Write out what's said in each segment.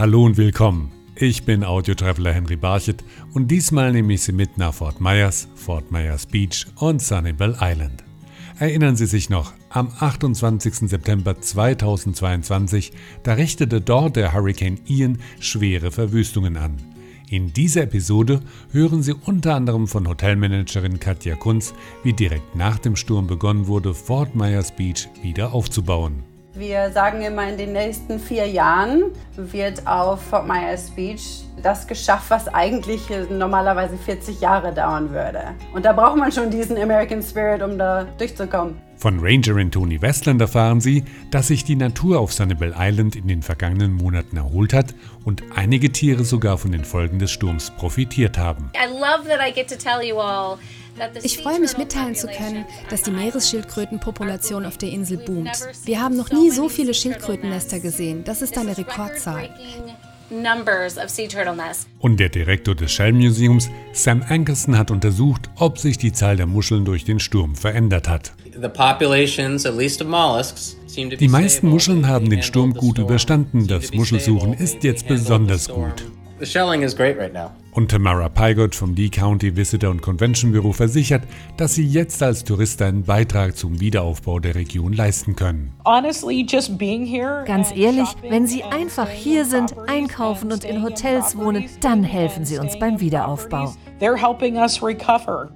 Hallo und willkommen. Ich bin Audio-Traveler Henry Barchet und diesmal nehme ich Sie mit nach Fort Myers, Fort Myers Beach und Sunnyvale Island. Erinnern Sie sich noch, am 28. September 2022, da richtete dort der Hurricane Ian schwere Verwüstungen an. In dieser Episode hören Sie unter anderem von Hotelmanagerin Katja Kunz, wie direkt nach dem Sturm begonnen wurde, Fort Myers Beach wieder aufzubauen. Wir sagen immer, in den nächsten vier Jahren wird auf Fort Myers Beach das geschafft, was eigentlich normalerweise 40 Jahre dauern würde. Und da braucht man schon diesen American Spirit, um da durchzukommen. Von Rangerin Tony Westland erfahren Sie, dass sich die Natur auf Sanibel Island in den vergangenen Monaten erholt hat und einige Tiere sogar von den Folgen des Sturms profitiert haben. Ich freue mich mitteilen zu können, dass die Meeresschildkrötenpopulation auf der Insel boomt. Wir haben noch nie so viele Schildkrötennester gesehen. Das ist eine Rekordzahl. Und der Direktor des Shell Museums, Sam Ankerson, hat untersucht, ob sich die Zahl der Muscheln durch den Sturm verändert hat. Die meisten Muscheln haben den Sturm gut überstanden. Das Muschelsuchen ist jetzt besonders gut. The shelling is great right now. Und Tamara Pygott vom Lee County Visitor und Convention Büro versichert, dass sie jetzt als Tourist einen Beitrag zum Wiederaufbau der Region leisten können. Ganz ehrlich, wenn Sie einfach hier sind, einkaufen und in Hotels wohnen, dann helfen Sie uns beim Wiederaufbau.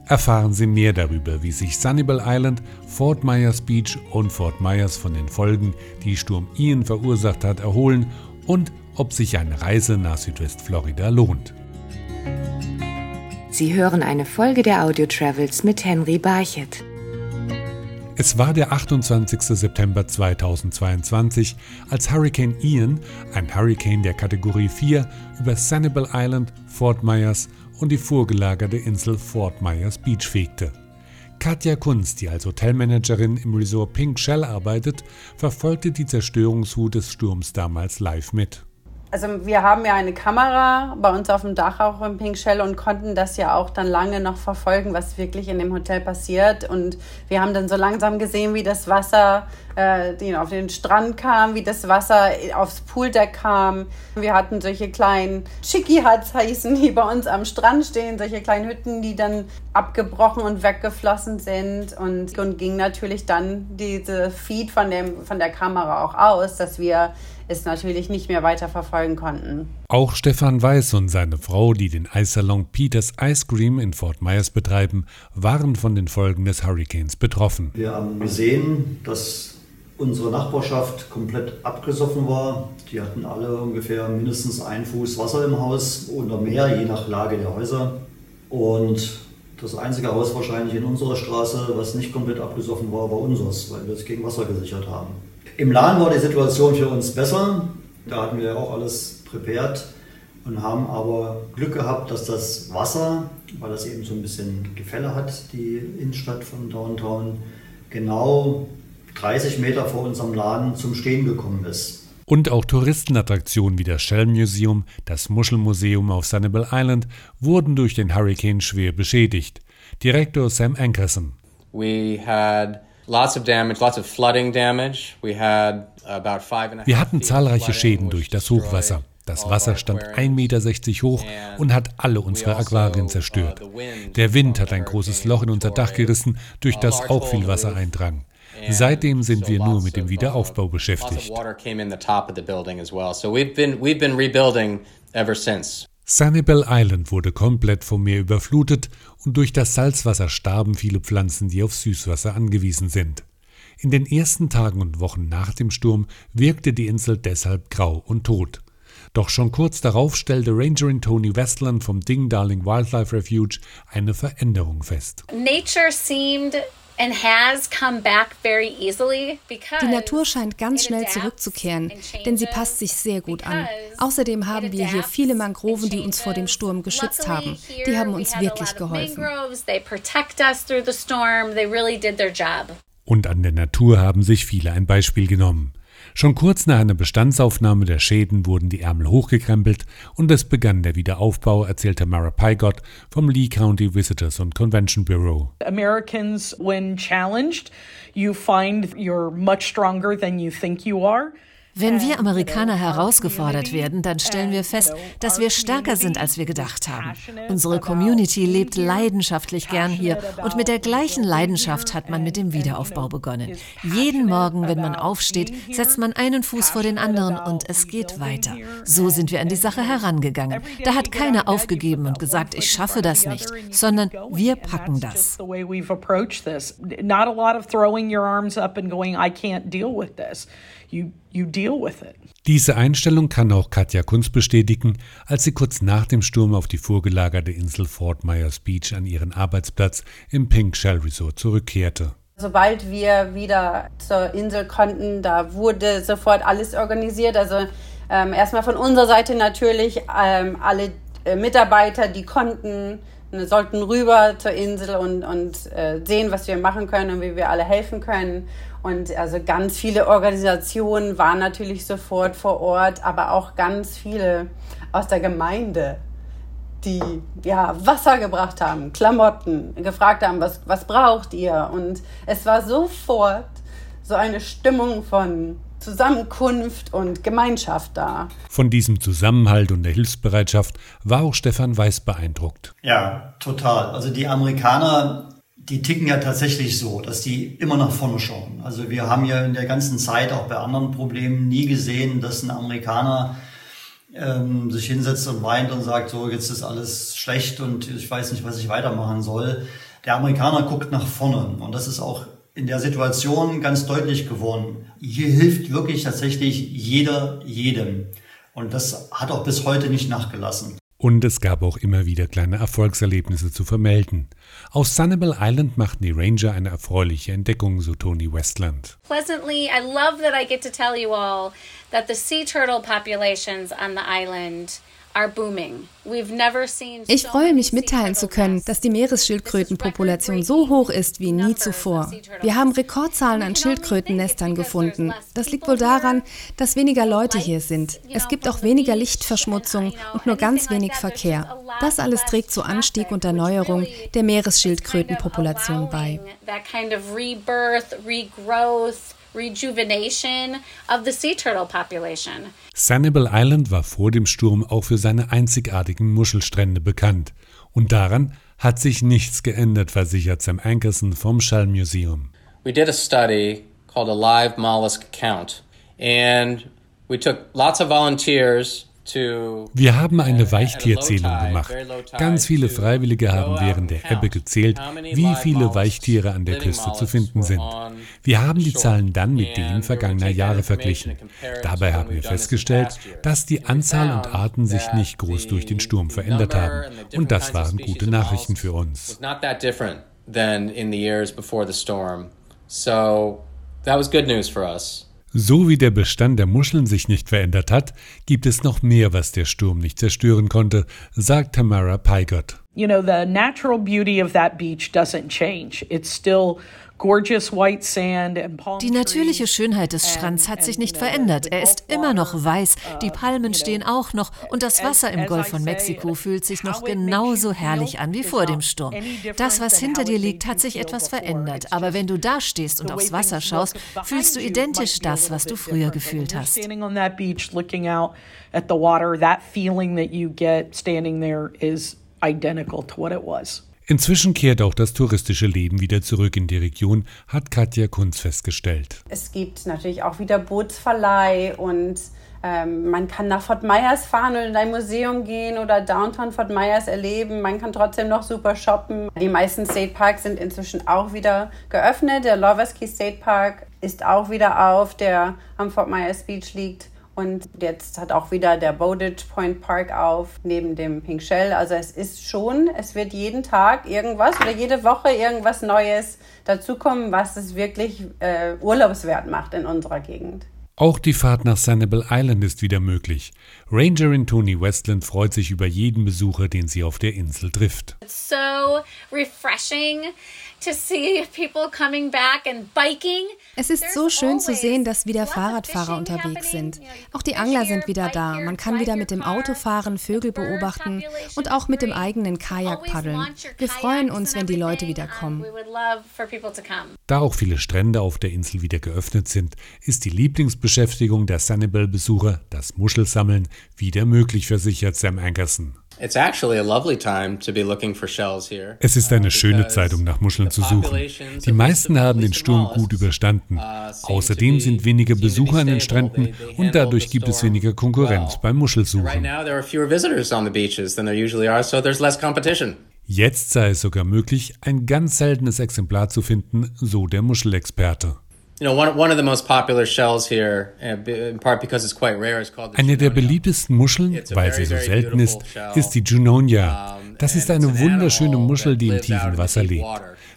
Erfahren Sie mehr darüber, wie sich Sunnybell Island, Fort Myers Beach und Fort Myers von den Folgen, die Sturm Ian verursacht hat, erholen und ob sich eine Reise nach Südwestflorida lohnt. Sie hören eine Folge der Audio Travels mit Henry Barchet. Es war der 28. September 2022, als Hurricane Ian, ein Hurricane der Kategorie 4, über Sanibel Island, Fort Myers und die vorgelagerte Insel Fort Myers Beach fegte. Katja Kunz, die als Hotelmanagerin im Resort Pink Shell arbeitet, verfolgte die Zerstörungswut des Sturms damals live mit also wir haben ja eine Kamera bei uns auf dem Dach auch im Pink Shell und konnten das ja auch dann lange noch verfolgen, was wirklich in dem Hotel passiert. Und wir haben dann so langsam gesehen, wie das Wasser äh, auf den Strand kam, wie das Wasser aufs Pooldeck kam. Wir hatten solche kleinen Chicky-Huts heißen, die bei uns am Strand stehen, solche kleinen Hütten, die dann abgebrochen und weggeflossen sind. Und, und ging natürlich dann diese Feed von, dem, von der Kamera auch aus, dass wir es natürlich nicht mehr weiter verfolgen konnten. Auch Stefan Weiß und seine Frau, die den Eissalon Peters Ice Cream in Fort Myers betreiben, waren von den Folgen des Hurricanes betroffen. Wir haben gesehen, dass unsere Nachbarschaft komplett abgesoffen war. Die hatten alle ungefähr mindestens einen Fuß Wasser im Haus oder mehr, je nach Lage der Häuser. Und das einzige Haus wahrscheinlich in unserer Straße, was nicht komplett abgesoffen war, war unseres, weil wir es gegen Wasser gesichert haben. Im Laden war die Situation für uns besser. Da hatten wir auch alles prepared und haben aber Glück gehabt, dass das Wasser, weil das eben so ein bisschen Gefälle hat, die Innenstadt von Downtown, genau 30 Meter vor unserem Laden zum Stehen gekommen ist. Und auch Touristenattraktionen wie das Shell Museum, das Muschelmuseum auf Sanibel Island wurden durch den Hurricane schwer beschädigt. Direktor Sam Ankerson. We had wir hatten zahlreiche Schäden durch das Hochwasser. Das Wasser stand 1,60 Meter hoch und hat alle unsere also, Aquarien zerstört. Der Wind hat ein großes Loch in unser Dach gerissen, durch das auch viel Wasser eindrang. Seitdem sind wir nur mit dem uh, Wiederaufbau beschäftigt. Sanibel Island wurde komplett vom Meer überflutet und durch das Salzwasser starben viele Pflanzen, die auf Süßwasser angewiesen sind. In den ersten Tagen und Wochen nach dem Sturm wirkte die Insel deshalb grau und tot. Doch schon kurz darauf stellte Rangerin Tony Westland vom Ding Darling Wildlife Refuge eine Veränderung fest. Nature seemed die Natur scheint ganz schnell zurückzukehren, denn sie passt sich sehr gut an. Außerdem haben wir hier viele Mangroven, die uns vor dem Sturm geschützt haben. Die haben uns wirklich geholfen. Und an der Natur haben sich viele ein Beispiel genommen. Schon kurz nach einer Bestandsaufnahme der Schäden wurden die Ärmel hochgekrempelt und es begann der Wiederaufbau, erzählte Mara Pygott vom Lee County Visitors and Convention Bureau. Americans, when challenged, you find you're much stronger than you think you are. Wenn wir Amerikaner herausgefordert werden, dann stellen wir fest, dass wir stärker sind, als wir gedacht haben. Unsere Community lebt leidenschaftlich gern hier und mit der gleichen Leidenschaft hat man mit dem Wiederaufbau begonnen. Jeden Morgen, wenn man aufsteht, setzt man einen Fuß vor den anderen und es geht weiter. So sind wir an die Sache herangegangen. Da hat keiner aufgegeben und gesagt, ich schaffe das nicht, sondern wir packen das. Not a lot of throwing your arms up and going, I can't deal with this you, you deal with it. Diese Einstellung kann auch Katja Kunz bestätigen, als sie kurz nach dem Sturm auf die vorgelagerte Insel Fort Myers Beach an ihren Arbeitsplatz im Pink Shell Resort zurückkehrte. Sobald wir wieder zur Insel konnten, da wurde sofort alles organisiert. Also ähm, erstmal von unserer Seite natürlich ähm, alle äh, Mitarbeiter, die konnten, ne, sollten rüber zur Insel und, und äh, sehen, was wir machen können und wie wir alle helfen können. Und also ganz viele Organisationen waren natürlich sofort vor Ort, aber auch ganz viele aus der Gemeinde, die ja Wasser gebracht haben, Klamotten, gefragt haben, was, was braucht ihr? Und es war sofort so eine Stimmung von Zusammenkunft und Gemeinschaft da. Von diesem Zusammenhalt und der Hilfsbereitschaft war auch Stefan Weiß beeindruckt. Ja, total. Also die Amerikaner die ticken ja tatsächlich so, dass die immer nach vorne schauen. Also wir haben ja in der ganzen Zeit auch bei anderen Problemen nie gesehen, dass ein Amerikaner ähm, sich hinsetzt und weint und sagt, so jetzt ist alles schlecht und ich weiß nicht, was ich weitermachen soll. Der Amerikaner guckt nach vorne und das ist auch in der Situation ganz deutlich geworden. Hier hilft wirklich tatsächlich jeder jedem. Und das hat auch bis heute nicht nachgelassen. Und es gab auch immer wieder kleine Erfolgserlebnisse zu vermelden. Auf Sunnable Island machten die Ranger eine erfreuliche Entdeckung, so Tony Westland. Pleasantly, I love that I get to tell you all that the sea turtle populations on the island ich freue mich mitteilen zu können, dass die Meeresschildkrötenpopulation so hoch ist wie nie zuvor. Wir haben Rekordzahlen an Schildkrötennestern gefunden. Das liegt wohl daran, dass weniger Leute hier sind. Es gibt auch weniger Lichtverschmutzung und nur ganz wenig Verkehr. Das alles trägt zu Anstieg und Erneuerung der Meeresschildkrötenpopulation bei rejuvenation of the sea turtle population. Sanibel Island war vor dem Sturm auch für seine einzigartigen Muschelstrände bekannt. Und daran hat sich nichts geändert, versichert Sam Ankerson vom Shell Museum. We did a study called a live mollusk count and we took lots of volunteers wir haben eine Weichtierzählung gemacht. Ganz viele Freiwillige haben während der Ebbe gezählt, wie viele Weichtiere an der Küste zu finden sind. Wir haben die Zahlen dann mit denen vergangener Jahre verglichen. Dabei haben wir festgestellt, dass die Anzahl und Arten sich nicht groß durch den Sturm verändert haben. Und das waren gute Nachrichten für uns. So, that was good news for us. So wie der Bestand der Muscheln sich nicht verändert hat, gibt es noch mehr, was der Sturm nicht zerstören konnte, sagt Tamara Peigott. You know, the natural beauty of that beach doesn't change. It's still die natürliche Schönheit des Strands hat sich nicht verändert. Er ist immer noch weiß, uh, die Palmen stehen auch noch und das Wasser im Golf von Mexiko fühlt sich noch genauso herrlich an wie vor dem Sturm. Das, was hinter dir liegt, hat sich etwas verändert. Aber wenn du da stehst und aufs Wasser schaust, fühlst du identisch das, was du früher gefühlt hast. identical to what it was. Inzwischen kehrt auch das touristische Leben wieder zurück in die Region, hat Katja Kunz festgestellt. Es gibt natürlich auch wieder Bootsverleih und ähm, man kann nach Fort Myers fahren und in ein Museum gehen oder Downtown Fort Myers erleben. Man kann trotzdem noch super shoppen. Die meisten State Parks sind inzwischen auch wieder geöffnet. Der Lovers Key State Park ist auch wieder auf, der am Fort Myers Beach liegt. Und jetzt hat auch wieder der Bowditch Point Park auf, neben dem Pink Shell. Also es ist schon, es wird jeden Tag irgendwas oder jede Woche irgendwas Neues dazukommen, was es wirklich äh, urlaubswert macht in unserer Gegend. Auch die Fahrt nach Sanibel Island ist wieder möglich. Rangerin Tony Westland freut sich über jeden Besucher, den sie auf der Insel trifft. It's so refreshing es ist so schön zu sehen, dass wieder Fahrradfahrer unterwegs sind. Auch die Angler sind wieder da. Man kann wieder mit dem Auto fahren, Vögel beobachten und auch mit dem eigenen Kajak paddeln. Wir freuen uns, wenn die Leute wieder kommen. Da auch viele Strände auf der Insel wieder geöffnet sind, ist die Lieblingsposition Hauptbeschäftigung der Sunnybell-Besucher, das Muschelsammeln, wieder möglich versichert Sam Ankerson. Es ist eine schöne Zeit, um nach Muscheln zu suchen. Die meisten haben den Sturm gut überstanden. Uh, Außerdem sind weniger Besucher an den Stränden und dadurch gibt es weniger Konkurrenz beim Muschelsuchen. Jetzt sei es sogar möglich, ein ganz seltenes Exemplar zu finden, so der Muschelexperte. Eine der beliebtesten Muscheln, weil sie so selten ist, ist die Junonia. Das ist eine wunderschöne Muschel, die im tiefen Wasser lebt.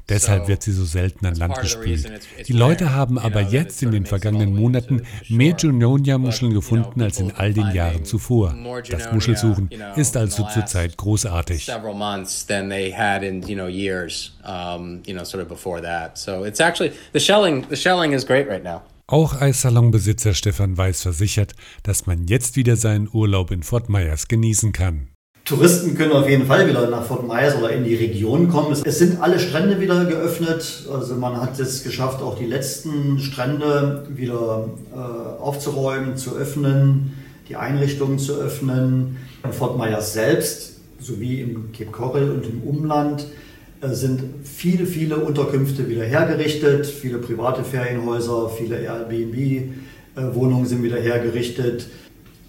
Deshalb wird sie so selten an Land gespült. Die Leute haben aber jetzt in den vergangenen Monaten mehr Junonia-Muscheln gefunden als in all den Jahren zuvor. Das Muschelsuchen ist also zurzeit großartig. Auch Eissalonbesitzer Stefan Weiß versichert, dass man jetzt wieder seinen Urlaub in Fort Myers genießen kann. Touristen können auf jeden Fall wieder nach Fort Myers oder in die Region kommen. Es sind alle Strände wieder geöffnet. Also man hat es geschafft, auch die letzten Strände wieder äh, aufzuräumen, zu öffnen, die Einrichtungen zu öffnen. In Fort Myers selbst sowie im Cape Coral und im Umland sind viele, viele Unterkünfte wieder hergerichtet. Viele private Ferienhäuser, viele Airbnb-Wohnungen äh, sind wieder hergerichtet.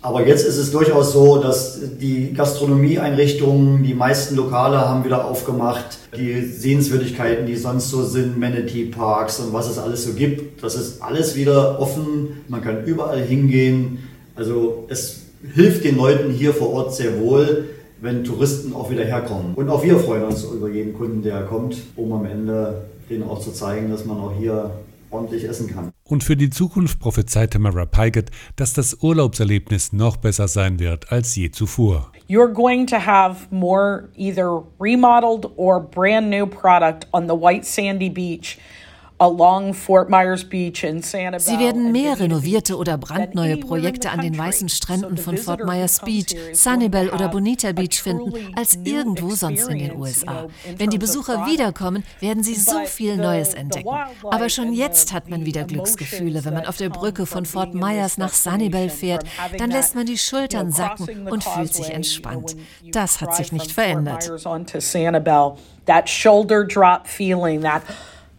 Aber jetzt ist es durchaus so, dass die Gastronomieeinrichtungen, die meisten Lokale haben wieder aufgemacht. Die Sehenswürdigkeiten, die sonst so sind, Manatee Parks und was es alles so gibt, das ist alles wieder offen. Man kann überall hingehen. Also es hilft den Leuten hier vor Ort sehr wohl, wenn Touristen auch wieder herkommen. Und auch wir freuen uns über jeden Kunden, der kommt, um am Ende denen auch zu zeigen, dass man auch hier ordentlich essen kann. Und für die Zukunft prophezeit Tamara Pygott, dass das Urlaubserlebnis noch besser sein wird als je zuvor. You're going to have more either remodeled or brand new product on the white sandy beach Sie werden mehr renovierte oder brandneue Projekte an den weißen Stränden von Fort Myers Beach, Sunnyvale oder Bonita Beach finden, als irgendwo sonst in den USA. Wenn die Besucher wiederkommen, werden sie so viel Neues entdecken. Aber schon jetzt hat man wieder Glücksgefühle, wenn man auf der Brücke von Fort Myers nach Sunnyvale fährt. Dann lässt man die Schultern sacken und fühlt sich entspannt. Das hat sich nicht verändert.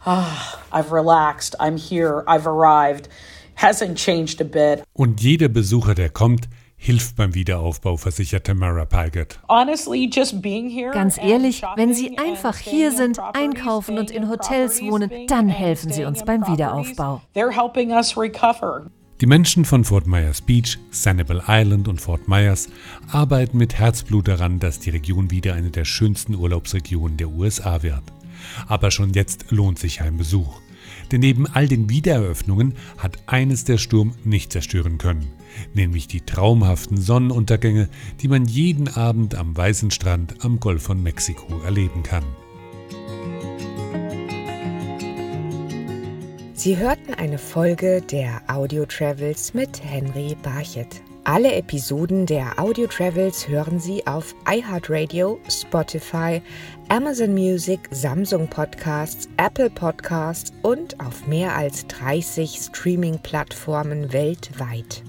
Ah, I've relaxed, I'm here, I've arrived, hasn't changed a bit. Und jeder Besucher, der kommt, hilft beim Wiederaufbau, versicherte Mara Pygott. Ganz ehrlich, wenn Sie einfach hier sind, einkaufen und in Hotels wohnen, dann helfen Sie uns beim Wiederaufbau. Die Menschen von Fort Myers Beach, Sanibel Island und Fort Myers arbeiten mit Herzblut daran, dass die Region wieder eine der schönsten Urlaubsregionen der USA wird. Aber schon jetzt lohnt sich ein Besuch. Denn neben all den Wiedereröffnungen hat eines der Sturm nicht zerstören können, nämlich die traumhaften Sonnenuntergänge, die man jeden Abend am weißen Strand am Golf von Mexiko erleben kann. Sie hörten eine Folge der Audio Travels mit Henry Barchet. Alle Episoden der Audio Travels hören Sie auf iHeartRadio, Spotify, Amazon Music, Samsung Podcasts, Apple Podcasts und auf mehr als 30 Streaming-Plattformen weltweit.